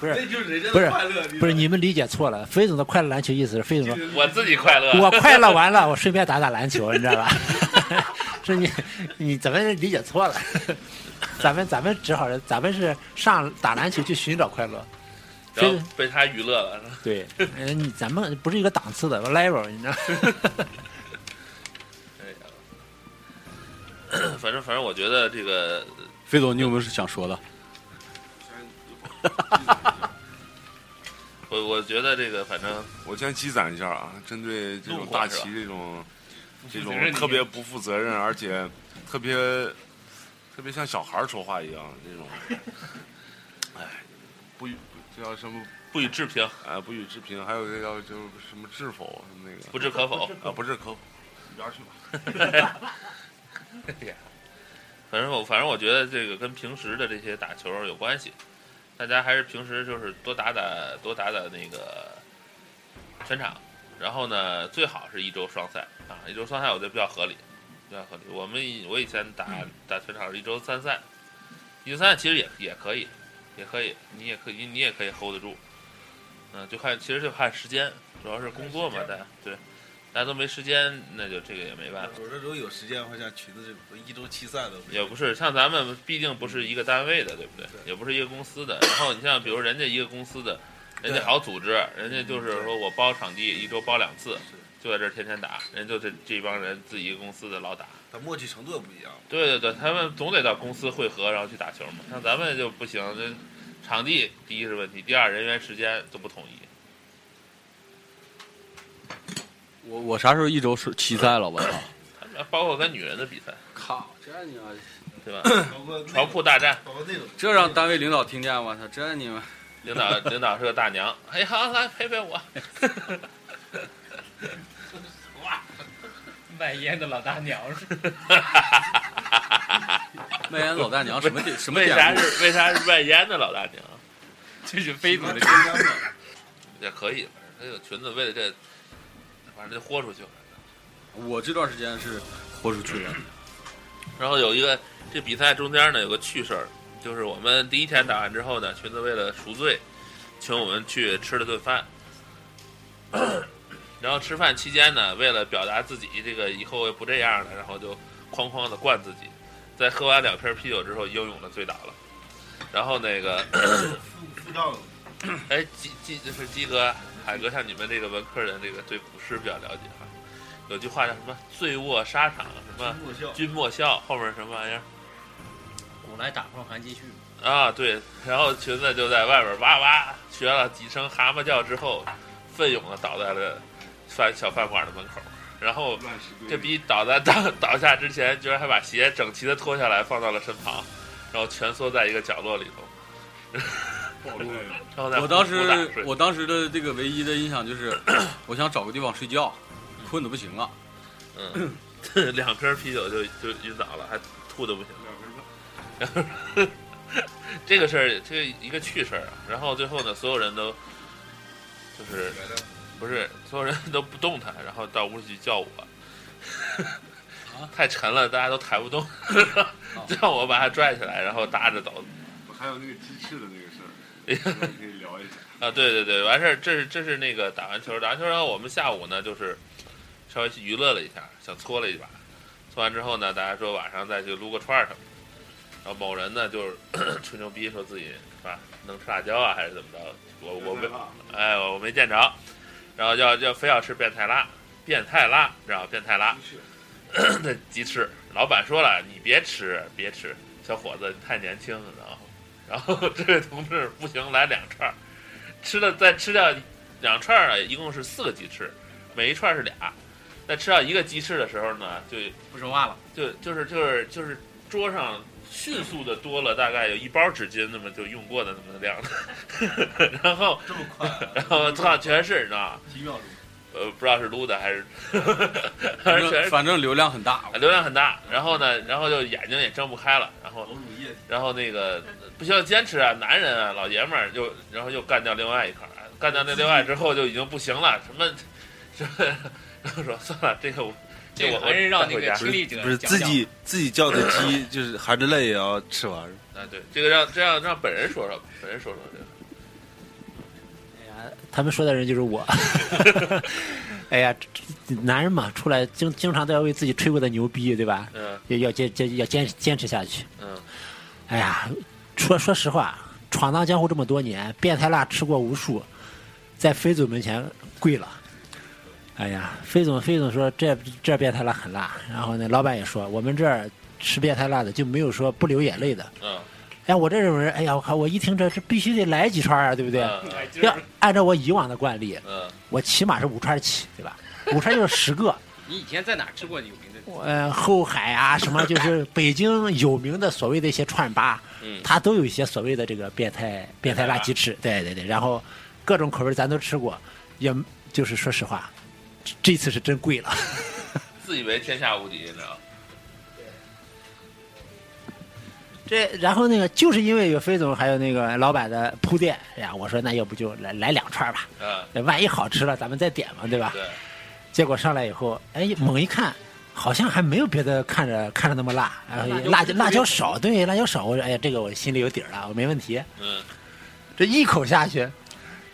不是就是人家不是乐，不是你们理解错了，飞总的快乐篮球意思是飞总我自己快乐，我快乐完了，我顺便打打篮球，你知道吧？是你你怎么理解错了？咱们咱们只好是咱们是上打篮球去寻找快乐，然后被他娱乐了。对，嗯，你咱们不是一个档次的 level，你知道？反正反正我觉得这个飞总，你有没有是想说的？我我觉得这个反正我先积攒一下啊，针对这种大旗这种这种特别不负责任，而且特别特别像小孩儿说话一样这种，哎，不予这叫什么？不予置评，啊，不予置评，还有这叫就是什么置否什么那个。不置可否。啊，不置可否，一边儿去吧。反正我反正我觉得这个跟平时的这些打球有关系，大家还是平时就是多打打多打打那个全场，然后呢最好是一周双赛。啊，一周双赛我觉得比较合理，比较合理。我们以我以前打打全场是一周三赛，一周三赛其实也也可以，也可以，你也可以你也可以 hold 得住，嗯，就看其实就看时间，主要是工作嘛，大家对，大家都没时间，那就这个也没办法。有的时候有时间的话，像裙子这种一周七赛的也不是像咱们，毕竟不是一个单位的，对不对？也不是一个公司的。然后你像比如人家一个公司的，人家好组织，人家就是说我包场地，一周包两次，就在这儿天天打，人就这这帮人自己一个公司的老打。他默契程度也不一样。对对对，他们总得到公司会合，然后去打球嘛。像咱们就不行，这场地第一是问题，第二人员时间都不统一。我我啥时候一周是七赛了？我操！他们包括跟女人的比赛，靠，这你妈，对吧？包括床铺大战，这让单位领导听见，我操，这你妈领导领导是个大娘，哎好来陪陪我。卖烟的老大娘是 卖烟老大娘什么典什么为啥故？是为啥是卖烟的老大娘？这是飞总的也可以，反正这个裙子为了这，反正就豁出去了。我这段时间是豁出去了。然后有一个这比赛中间呢有个趣事儿，就是我们第一天打完之后呢，裙子为了赎罪，请我们去吃了顿饭。然后吃饭期间呢，为了表达自己这个以后不这样了，然后就哐哐的灌自己。在喝完两瓶啤酒之后，英勇的醉倒了。然后那个，副副教 哎，鸡鸡就是鸡哥、海哥，像你们这个文科人，这个对古诗比较了解哈。有句话叫什么“醉卧沙场”，什么“君莫笑”，后面什么玩意儿？古来打炮还继续。啊，对，然后裙子就在外边哇哇学了几声蛤蟆叫之后，奋勇的倒在了饭小饭馆的门口。然后这逼倒在倒 倒下之前，居然还把鞋整齐的脱下来放到了身旁，然后蜷缩在一个角落里头。我当时我当时的这个唯一的印象就是，我想找个地方睡觉，困的不行了。嗯，两瓶啤酒就就晕倒了，还吐的不行。这个事儿，这个一个趣事儿啊。然后最后呢，所有人都就是不是所有人都不动弹，然后到屋里去叫我，太沉了，大家都抬不动，让我把他拽起来，然后搭着走。还有那个鸡翅的那个事儿，可以聊一下。啊，对对对，完事儿，这是这是那个打完球，打完球，然后我们下午呢就是稍微去娱乐了一下，想搓了一把，搓完之后呢，大家说晚上再去撸个串儿什么的。然后某人呢就是 吹牛逼说自己是吧能吃辣椒啊，还是怎么着？我我没哎我没见着，然后要要非要吃变态辣，变态辣，然后变态辣，那鸡翅，老板说了你别吃别吃，小伙子你太年轻，然后然后这位同志不行来两串儿。吃了再吃掉两串儿，一共是四个鸡翅，每一串儿是俩。在吃到一个鸡翅的时候呢，就不说话了。就就是就是就是桌上迅速的多了大概有一包纸巾那么就用过的那么量，然后这么快，然后操全是你知道吗？几秒钟，呃不知道是撸的还是反反正全是反正流量很大。流量很大，然后呢，然后就眼睛也睁不开了，然后然后那个不需要，坚持啊，男人啊，老爷们儿又然后又干掉另外一块儿，干掉那另外之后就已经不行了，什么什么，然后说算了，这个我这个我还是让那个亲历者不是自己自己叫的鸡，就是含着泪也要吃完。啊，对，这个让这样让本人说说，本人说说这个，哎呀，他们说的人就是我。哎呀，男人嘛，出来经经常都要为自己吹过的牛逼，对吧？嗯要要坚坚要坚坚持下去。嗯哎呀，说说实话，闯荡江湖这么多年，变态辣吃过无数，在飞总门前跪了。哎呀，飞总飞总说这这变态辣很辣，然后呢，老板也说我们这儿吃变态辣的就没有说不流眼泪的。嗯哎，我这种人，哎呀，我靠，我一听这这必须得来几串啊，对不对？嗯 要按照我以往的惯例，嗯我起码是五串起，对吧？五串就是十个。你以前在哪儿吃过有名的？呃，后海啊，什么就是北京有名的所谓的一些串吧，嗯它都有一些所谓的这个变态变态辣鸡翅，对对对，然后各种口味咱都吃过，也就是说实话，这这次是真贵了。自以为天下无敌，你知道吗？这然后那个就是因为有飞总还有那个老板的铺垫，哎呀，我说那要不就来来两串吧，嗯，万一好吃了咱们再点嘛，对吧？对，结果上来以后，哎，猛一看，好像还没有别的看着看着那么辣，然后辣椒辣椒少，对，辣椒少。我说，哎呀，这个我心里有底儿了，我没问题。嗯这一口下去，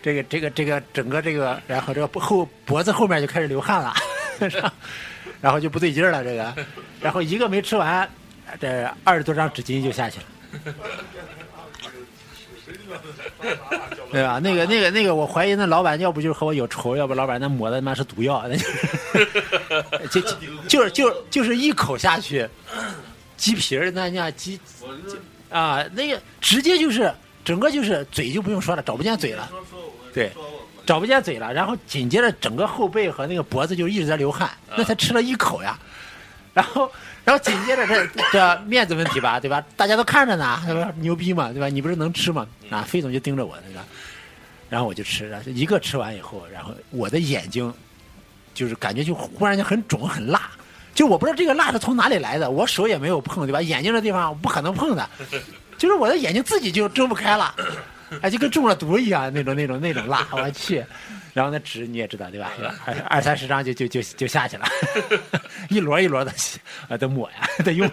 这个这个这个整个这个，然后这个后脖子后面就开始流汗了，然后就不对劲儿了，这个，然后一个没吃完，这二十多张纸巾就下去了。对吧？那个、那个、那个，我怀疑那老板要不就是和我有仇，要不老板那抹的他妈是毒药。那就是 就就就是就就是一口下去，鸡皮儿那那鸡啊，那个直接就是整个就是嘴就不用说了，找不见嘴了，对，找不见嘴了，然后紧接着整个后背和那个脖子就一直在流汗，那才吃了一口呀，然后然后紧接着这这面子问题吧，对吧？大家都看着呢，对吧？牛逼嘛，对吧？你不是能吃吗？啊，费总就盯着我，对吧？然后我就吃，然后一个吃完以后，然后我的眼睛就是感觉就忽然间很肿很辣，就我不知道这个辣是从哪里来的，我手也没有碰，对吧？眼睛的地方我不可能碰的，就是我的眼睛自己就睁不开了，哎，就跟中了毒一样那种那种那种辣，我去。然后那纸你也知道对吧？二二三十张就就就就下去了，一摞一摞的啊得抹呀 得用，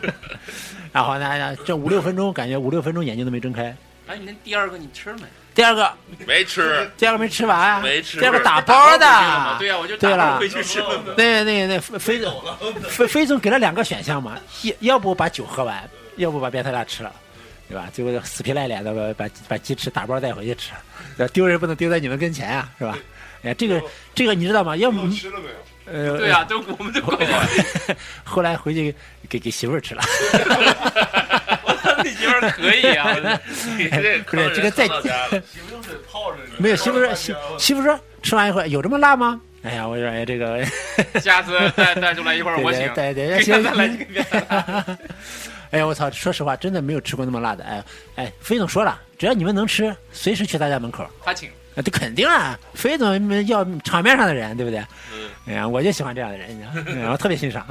然后呢这五六分钟感觉五六分钟眼睛都没睁开。哎，你那第二个你吃了没？第二个没吃，第二个没吃完啊，没吃第二个打包的，对呀，我就对了回去吃了。那那那飞总，飞飞总给了两个选项嘛，要要不把酒喝完，要不把变态辣吃了，对吧？结果死皮赖脸的把把把鸡翅打包带回去吃，丢人不能丢在你们跟前啊，是吧？哎，这个这个你知道吗？要不你吃了没有？呃，对呀，都我们都 怪我。后来回去给给媳妇儿吃了，你媳妇儿可以啊，这不是这个再到家了媳妇用水泡着。没有媳妇说媳媳妇说吃完一会儿有这么辣吗？哎呀，我说哎这个。下次带带出来一会儿我请。对对来几个变态辣哎呀，我操！说实话，真的没有吃过那么辣的。哎哎，飞总说了，只要你们能吃，随时去他家门口。他请。啊，这肯定啊，飞总们要场面上的人，对不对？嗯，哎呀，我就喜欢这样的人，你知道，哎我特别欣赏。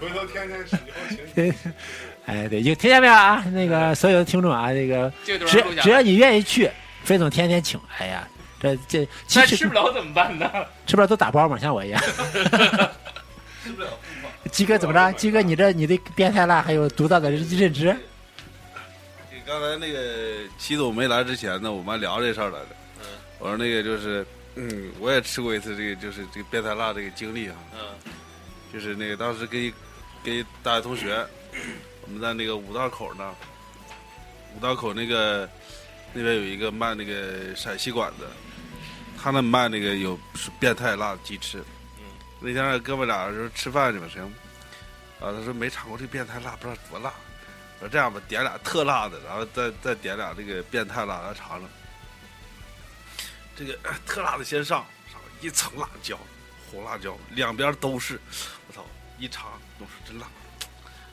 回头天天吃以后请。哎，对，有听见没有啊？那个所有的听众啊，这个只只要你愿意去，飞总天天请。哎呀，这这其那实吃不了怎么办呢？吃不了都打包嘛，像我一样。吃不了鸡哥怎么着？鸡哥，你这你对变态辣还有独到的认认知？刚才那个齐总没来之前呢，我们还聊这事儿来着。嗯我说那个就是，嗯，我也吃过一次这个，就是这个变态辣这个经历啊，嗯就是那个当时跟一跟一大学同学，我们在那个五道口那儿，五道口那个那边有一个卖那个陕西馆子，他那卖那个有是变态辣的鸡翅。嗯那天哥们俩就是吃饭去吧，行。啊，他说没尝过这变态辣，不知道多辣。我说这样吧，点俩特辣的，然后再再点俩这个变态辣，来尝尝。这个呃 特辣的先上，上一层辣椒，红辣椒，两边都是。我操，一尝，我说真辣。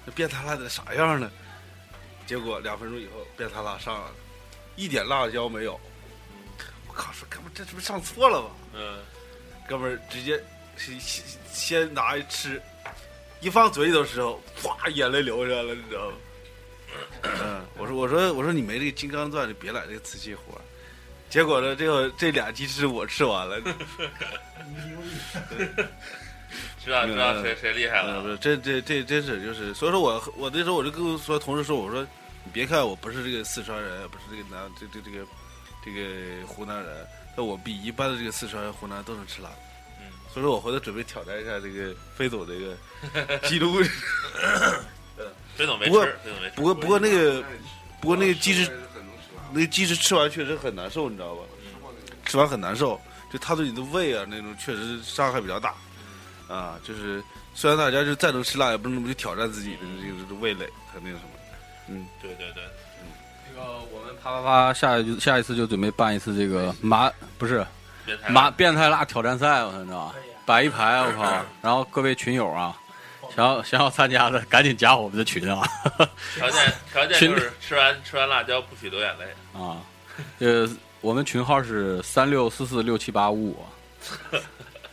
这变态辣得啥样呢？结果两分钟以后，变态辣上来了，一点辣椒没有。我靠，说哥们这是不是上错了吧？嗯，哥们儿直接先先先拿一吃，一放嘴里的时候，哗，眼泪流下来了，你知道吗？嗯，我说我说我说你没这个金刚钻，就别揽这个瓷器活儿。结果呢，这个这俩鸡翅我吃完了，知道知道谁谁厉害了。是这这这真是就是，所以说我我那时候我就跟所有同事说，我说你别看我不是这个四川人，不是这个南这这这个这个湖南人，但我比一般的这个四川人、湖南都能吃辣。嗯，所以说我回头准备挑战一下这个飞总这个 记录。飞总没不过吃，飞总没吃。不过不过那个不过那个鸡翅。那个鸡翅吃完确实很难受，你知道吧？吃完很难受，就它对你的胃啊那种确实伤害比较大。啊，就是虽然大家就再能吃辣，也不能那么去挑战自己的这个这个味蕾和那个什么。嗯，对对对，那个我们啪啪啪下一就下一次就准备办一次这个麻不是麻变态辣挑战赛，我操，你知道吧？摆一排，我靠！然后各位群友啊，想要想要参加的，赶紧加我们的群啊！条件 条件就是吃完吃完辣椒不许流眼泪。啊，呃，我们群号是三六四四六七八五五，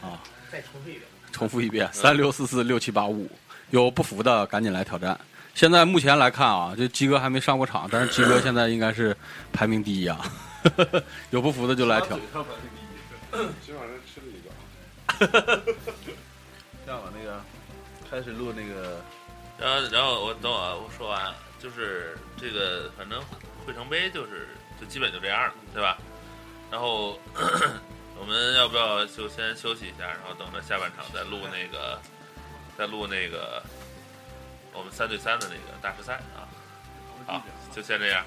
啊，再重复一遍。重复一遍，三六四四六七八五五，有不服的赶紧来挑战。现在目前来看啊，这鸡哥还没上过场，但是鸡哥现在应该是排名第一啊，有不服的就来挑。今晚上吃了一个，这样吧，那个开始录那个，然后然后我等会啊我说完，就是这个，反正会城杯就是就基本就这样了，对吧？然后 我们要不要就先休息一下，然后等着下半场再录那个，再录那个我们三对三的那个大师赛啊？好，就先这样。